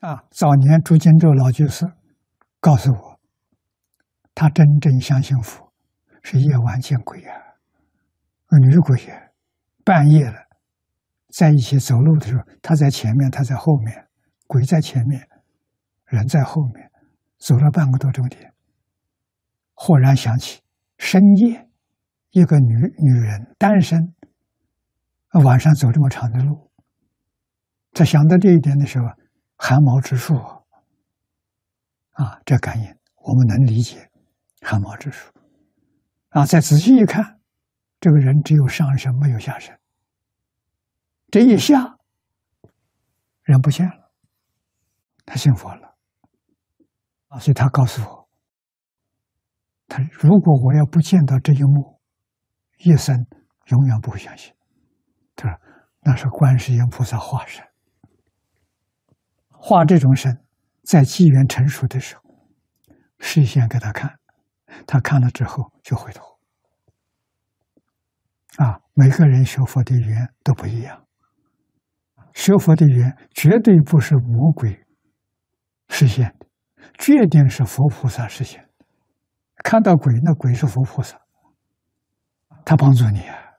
啊，早年朱金洲老居士告诉我，他真正相信佛是夜晚见鬼啊，女鬼啊，半夜了，在一起走路的时候，他在前面，他在后面，鬼在前面，人在后面，走了半个多钟点，忽然想起深夜一个女女人单身，晚上走这么长的路，他想到这一点的时候。寒毛直竖，啊，这感应我们能理解，寒毛直竖，啊，再仔细一看，这个人只有上身没有下身，这一下，人不见了，他信佛了，啊，所以他告诉我，他如果我要不见到这一幕，一生永远不会相信，他说那是观世音菩萨化身。化这种身，在机缘成熟的时候，示现给他看，他看了之后就回头。啊，每个人学佛的缘都不一样，学佛的缘绝对不是魔鬼示现的，决定是佛菩萨示现的。看到鬼，那鬼是佛菩萨，他帮助你啊。